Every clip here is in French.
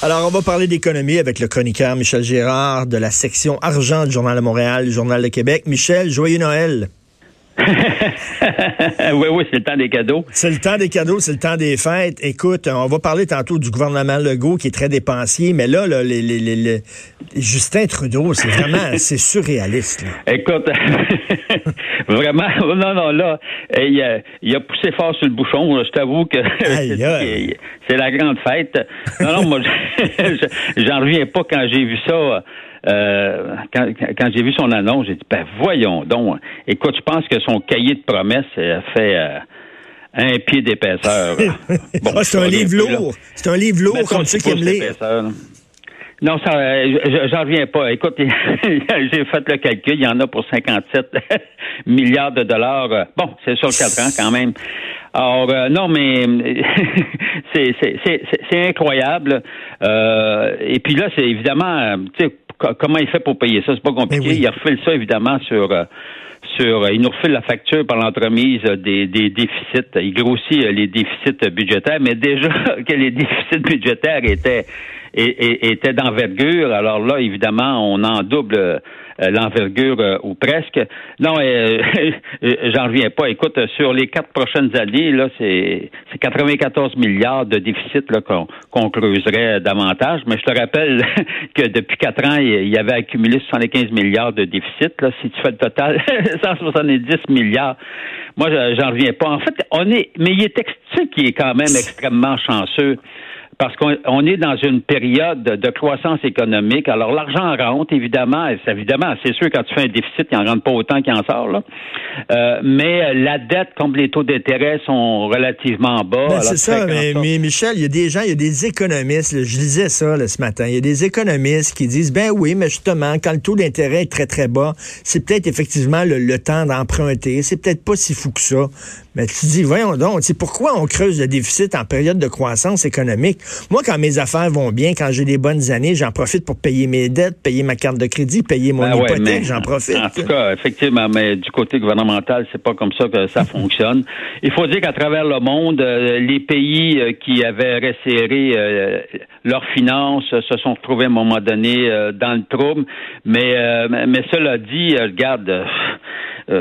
Alors, on va parler d'économie avec le chroniqueur Michel Gérard de la section argent du Journal de Montréal, Journal de Québec. Michel, joyeux Noël. oui, oui, c'est le temps des cadeaux. C'est le temps des cadeaux, c'est le temps des fêtes. Écoute, on va parler tantôt du gouvernement Legault qui est très dépensier, mais là, là les, les, les, Justin Trudeau, c'est vraiment, c'est surréaliste. Écoute, vraiment, non, non, là, il a, il a, poussé fort sur le bouchon. Je t'avoue que c'est la grande fête. Non, non, moi, j'en reviens pas quand j'ai vu ça. Euh, quand, quand j'ai vu son annonce, j'ai dit, ben voyons donc. Écoute, je pense que son cahier de promesses a fait euh, un pied d'épaisseur. bon, ah, c'est un, livre lourd. C'est un livre lourd comme ceux qui aiment lire. Non, ça, euh, j'en reviens pas. Écoute, j'ai fait le calcul. Il y en a pour 57 milliards de dollars. Bon, c'est sur quatre ans quand même. Alors, non, mais c'est incroyable. et puis là, c'est évidemment, tu sais, comment il fait pour payer ça? C'est pas compliqué. Il refile ça, évidemment, sur euh, sur euh, il nous refile la facture par l'entremise des, des déficits. Il grossit euh, les déficits budgétaires, mais déjà que les déficits budgétaires étaient étaient d'envergure, alors là, évidemment, on en double euh, l'envergure euh, ou presque. Non, euh, j'en reviens pas. Écoute, sur les quatre prochaines années, là, c'est 94 milliards de déficit là, qu'on creuserait davantage. Mais je te rappelle que depuis quatre ans, il y avait accumulé 75 milliards de déficit. Là, si tu fais le total, 170 milliards. Moi, j'en reviens pas. En fait, on est, mais il est qui est quand même extrêmement chanceux parce qu'on est dans une période de croissance économique. Alors, l'argent rentre, évidemment. Évidemment, c'est sûr, quand tu fais un déficit, il n'en rentre pas autant qu'il en sort. Là. Euh, mais la dette, comme les taux d'intérêt sont relativement bas. Ben, c'est ça, mais, Michel, il y a des gens, il y a des économistes, je lisais ça ce matin, il y a des économistes qui disent, ben oui, mais justement, quand le taux d'intérêt est très, très bas, c'est peut-être effectivement le, temps d'emprunter. C'est peut-être pas si fou que ça. Mais tu dis, voyons donc, pourquoi on creuse le déficit en période de croissance économique? Moi, quand mes affaires vont bien, quand j'ai des bonnes années, j'en profite pour payer mes dettes, payer ma carte de crédit, payer mon ben hypothèque, j'en profite. En tout cas, effectivement, mais du côté gouvernemental, c'est pas comme ça que ça fonctionne. Il faut dire qu'à travers le monde, euh, les pays euh, qui avaient resserré euh, leurs finances se sont retrouvés à un moment donné dans le trouble. Mais, mais cela dit, regarde,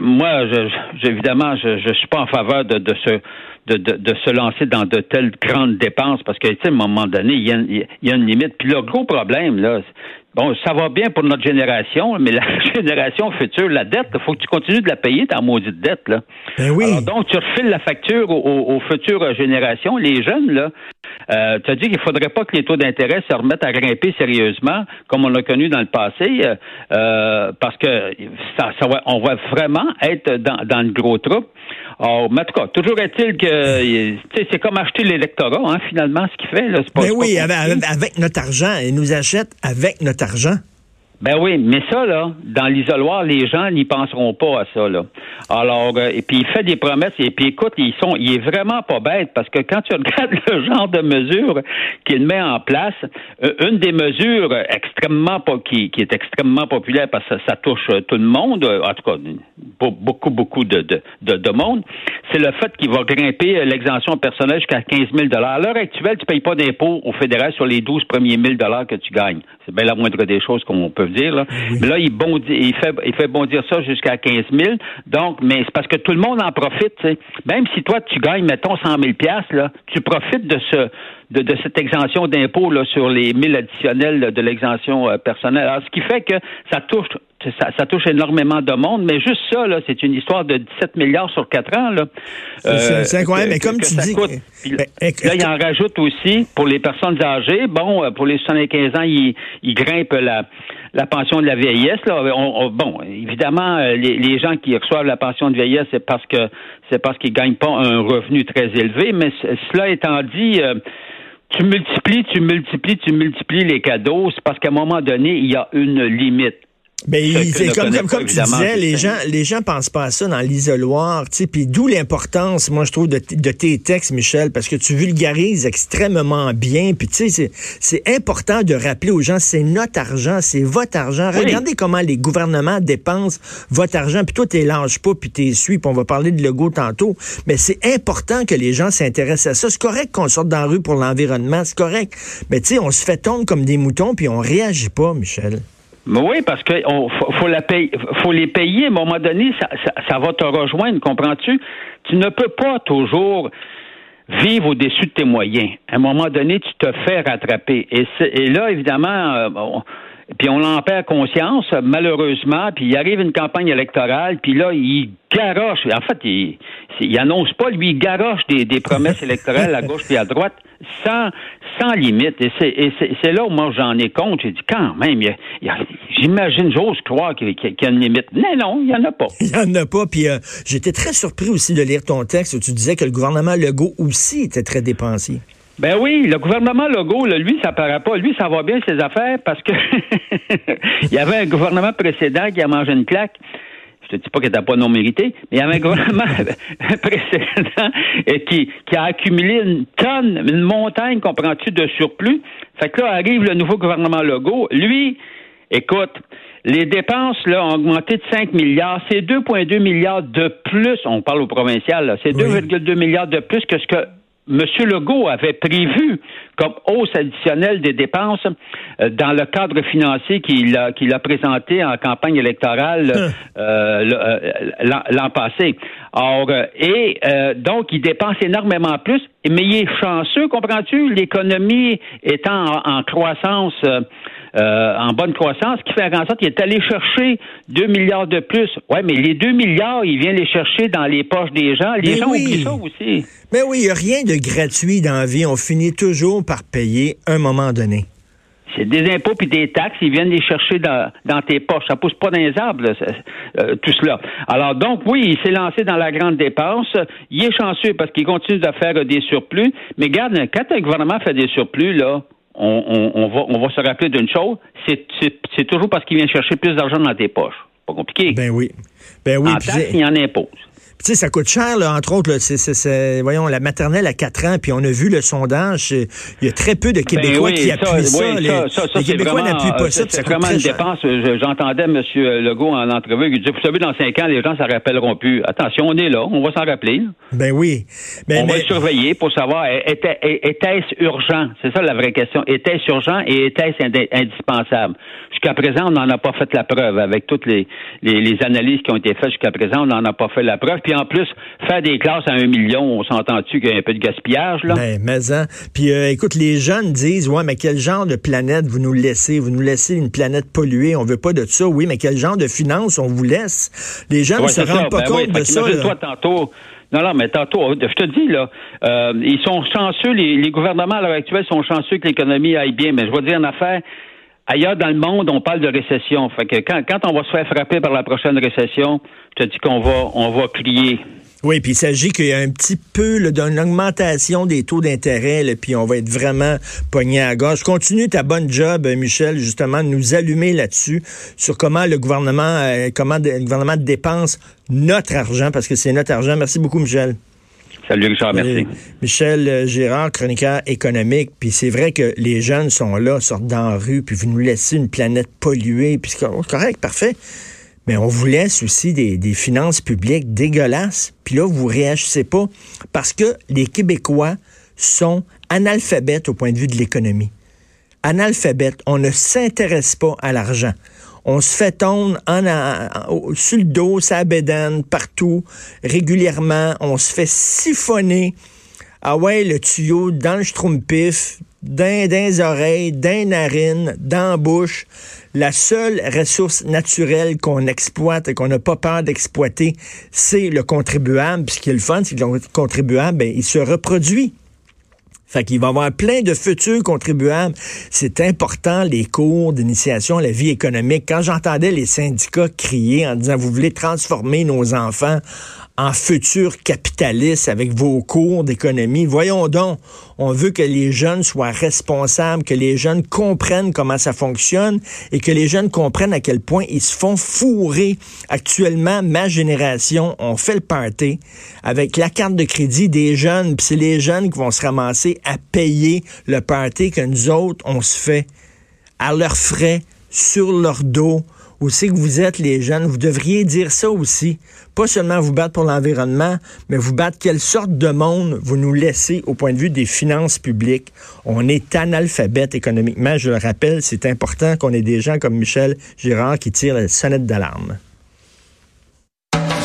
moi, je, évidemment, je, je suis pas en faveur de, de ce de, de, se lancer dans de telles grandes dépenses parce que, tu sais, à un moment donné, il y, a, il y a une limite. Puis le gros problème, là, Bon, ça va bien pour notre génération, mais la génération future, la dette, il faut que tu continues de la payer, ta maudite dette, là. Ben oui. donc, tu refiles la facture aux, futures générations. Les jeunes, là, euh, tu as dit qu'il faudrait pas que les taux d'intérêt se remettent à grimper sérieusement, comme on l'a connu dans le passé, euh, euh parce que ça, ça va, on va vraiment être dans, dans le gros. Oh, mais en tout cas, toujours est-il que c'est comme acheter l'électorat, hein, finalement, ce qu'il fait. Là, pas, mais oui, avec, notre argent. Il nous achète avec notre argent. Ben oui, mais ça, là, dans l'isoloir, les gens n'y penseront pas à ça, là. Alors, euh, et puis il fait des promesses, et puis écoute, ils sont, il est vraiment pas bête, parce que quand tu regardes le genre de mesures qu'il met en place, euh, une des mesures extrêmement, qui, qui est extrêmement populaire, parce que ça, touche euh, tout le monde, en tout cas, beaucoup, beaucoup de, de, de, monde, c'est le fait qu'il va grimper l'exemption personnelle jusqu'à 15 000 À l'heure actuelle, tu payes pas d'impôt au fédéral sur les 12 premiers 1000 que tu gagnes. C'est bien la moindre des choses qu'on peut dire. Là. Mais là, il, bondit, il, fait, il fait bondir ça jusqu'à 15 000. Donc, mais c'est parce que tout le monde en profite. Même si toi, tu gagnes, mettons, 100 000 là, tu profites de ce de, de cette exemption d'impôt sur les 1000 additionnels de l'exemption euh, personnelle. Alors, ce qui fait que ça touche ça, ça, touche énormément de monde, mais juste ça, là, c'est une histoire de 17 milliards sur 4 ans. Là. c'est euh, incroyable, mais comme tu dis... Ben, là, il en rajoute aussi pour les personnes âgées. Bon, euh, pour les 75 ans, il, il grimpe la, la pension de la vieillesse. Là. bon, évidemment, euh, les, gens qui reçoivent la pension de vieillesse, c'est parce que c'est parce qu'ils gagnent pas un revenu très élevé. Mais cela étant dit, tu multiplies, tu multiplies, tu multiplies les cadeaux, c'est parce qu'à un moment donné, il y a une limite Ben, comme, comme, comme tu disais, les gens, les gens pensent pas à ça dans l'isoloir, tu sais, puis d'où l'importance, moi, je trouve, de, de, tes textes, Michel, parce que tu vulgarises extrêmement bien, puis tu sais, c'est important de rappeler aux gens, c'est notre argent, c'est votre argent. Regardez comment les gouvernements dépensent votre argent, puis toi, t'es lâche pas, puis t'es suis, puis on va parler de Legault tantôt, mais c'est important que les gens s'intéressent à ça. C'est correct qu'on sorte dans la rue pour l'environnement, c'est correct, mais tu sais, on se fait tomber comme des moutons, puis on réagit pas, Michel. Oui, parce qu'il faut, les payer. À un moment donné, ça, va te rejoindre, comprends-tu? Tu ne peux pas toujours vivre au-dessus de tes moyens. À un moment donné, tu te fais rattraper. Et, là, évidemment, euh, puis on en perd conscience, malheureusement, puis il arrive une campagne électorale, puis là, il garoche. En fait, il, il annonce pas, lui, il garoche des, des promesses électorales à gauche et à droite, sans, sans limite. Et c'est là où moi j'en ai compte. J'ai dit, quand même, j'imagine, j'ose croire qu'il y, a une limite. Mais non, il n'y en a pas. Il n'y en a pas. Puis euh, j'étais très surpris aussi de lire ton texte où tu disais que le gouvernement Legault aussi était très dépensier. Ben oui, le gouvernement Legault, lui, ça paraît pas. Lui, ça va bien ses affaires parce que il y avait un gouvernement précédent qui a mangé une claque. Je te dis pas qu'il n'était pas non mérité, mais il y avait un gouvernement précédent qui, qui a accumulé une tonne, une montagne, comprends-tu, de surplus. Fait que là arrive le nouveau gouvernement Legault. Lui, écoute, les dépenses là, ont augmenté de 5 milliards. C'est 2,2 milliards de plus. On parle au provincial. C'est 2,2 milliards de plus que ce que M. Legault avait prévu comme hausse additionnelle des dépenses euh, dans le cadre financier qu'il a, qu'il a présenté en campagne électorale hein. euh, euh, l'an passé. Or, et donc, il dépense énormément plus, mais il est chanceux, comprends-tu? L'économie étant en croissance euh, en bonne croissance, qui fait en sorte qu'il est allé chercher 2 milliards de plus. Oui, mais les 2 milliards, il vient les chercher dans les poches des gens. Les gens oublient ça aussi. Mais oui, il n'y a rien de gratuit dans la vie. On finit toujours par payer un moment donné. C'est des impôts puis des taxes, ils viennent les chercher dans, tes poches. Ça pousse pas dans les arbres, euh, tout cela. Alors donc, oui, il s'est lancé dans la grande dépense. Il est chanceux parce qu'il continue de faire des surplus. Mais garde, quand un gouvernement fait des surplus, là, on, va, on va se rappeler d'une chose, c'est toujours parce qu'il vient chercher plus d'argent dans tes poches. Pas compliqué. Ben oui. Ben oui. En il en impose. Tu sais, ça coûte cher, là, entre autres. c'est, voyons, la maternelle à 4 ans, puis on a vu le sondage. Il y a très peu de ben Québécois qui appuient ça. les, Québécois n'appuient pas ça. C'est vraiment une dépense. J'entendais M. Legault en entrevue. Il disait, vous savez, dans 5 ans, les gens ne s'en rappelleront plus. Attention, on est là. On va s'en rappeler. Ben oui. Ben, on va surveiller pour savoir, était-ce urgent? C'est ça la vraie question. Était-ce urgent et était-ce indispensable? Jusqu'à présent, on n'en a pas fait la preuve. Avec toutes les, les analyses qui ont été faites jusqu'à présent, on n'en a pas fait la preuve. Puis en plus, faire des classes à un million, on s'entend-tu qu'il y a un peu de gaspillage, là? Ben, mais hein. Puis euh, écoute, les jeunes disent, ouais, mais quel genre de planète vous nous laissez? Vous nous laissez une planète polluée, on veut pas de ça. Oui, mais quel genre de finances on vous laisse? Les jeunes ne se rendent pas ben compte de ça. Toi, tantôt, non, non, mais tantôt, je te dis, là, euh, ils sont chanceux, les, gouvernements à l'heure actuelle sont chanceux que l'économie aille bien, mais je vais dire une affaire, ailleurs dans le monde, on parle de récession. Fait que quand, quand on va se faire frapper par la prochaine récession, je te dis qu'on va, on va crier. Oui, puis il s'agit qu'il y a un petit peu d'une augmentation des taux d'intérêt, puis on va être vraiment pogné à gauche. Continue ta bonne job, Michel, justement, de nous allumer là-dessus, sur comment le gouvernement, euh, comment le gouvernement dépense notre argent, parce que c'est notre argent. Merci beaucoup, Michel. Salut Richard, merci. Michel euh, Girard, chroniqueur économique, puis c'est vrai que les jeunes sont là, sortent dans la rue, puis vous nous laissez une planète polluée, puis c'est correct, parfait. Mais on vous laisse aussi des, finances publiques dégueulasses, puis là, vous réagissez pas, parce que les Québécois sont analphabètes au point de vue de l'économie. Analphabètes, on ne s'intéresse pas à l'argent on se fait tondre sur le dos, ça bédane, partout, régulièrement. On se fait siphonner. Ah ouais, le tuyau dans le schtroumpif, dans, les oreilles, dans les narines, dans la bouche. La seule ressource naturelle qu'on exploite et qu'on n'a pas peur d'exploiter, c'est le contribuable. Ce qui est le fun, c'est que le contribuable, ben, il se reproduit. Fait qu'il va y avoir plein de futurs contribuables. C'est important, les cours d'initiation à la vie économique. Quand j'entendais les syndicats crier en disant, vous voulez transformer nos enfants en futur capitaliste avec vos cours d'économie. Voyons donc, on veut que les jeunes soient responsables, que les jeunes comprennent comment ça fonctionne et que les jeunes comprennent à quel point ils se font fourrer. Actuellement, ma génération, on fait le party avec la carte de crédit des jeunes, puis c'est les jeunes qui vont se ramasser à payer le party que nous autres, on se fait à leurs frais, sur leur dos où c'est que vous êtes les jeunes, vous devriez dire ça aussi. Pas seulement vous battre pour l'environnement, mais vous battre quelle sorte de monde vous nous laissez au point de vue des finances publiques. On est analphabète économiquement, je le rappelle, c'est important qu'on ait des gens comme Michel Girard qui tirent la sonnette d'alarme.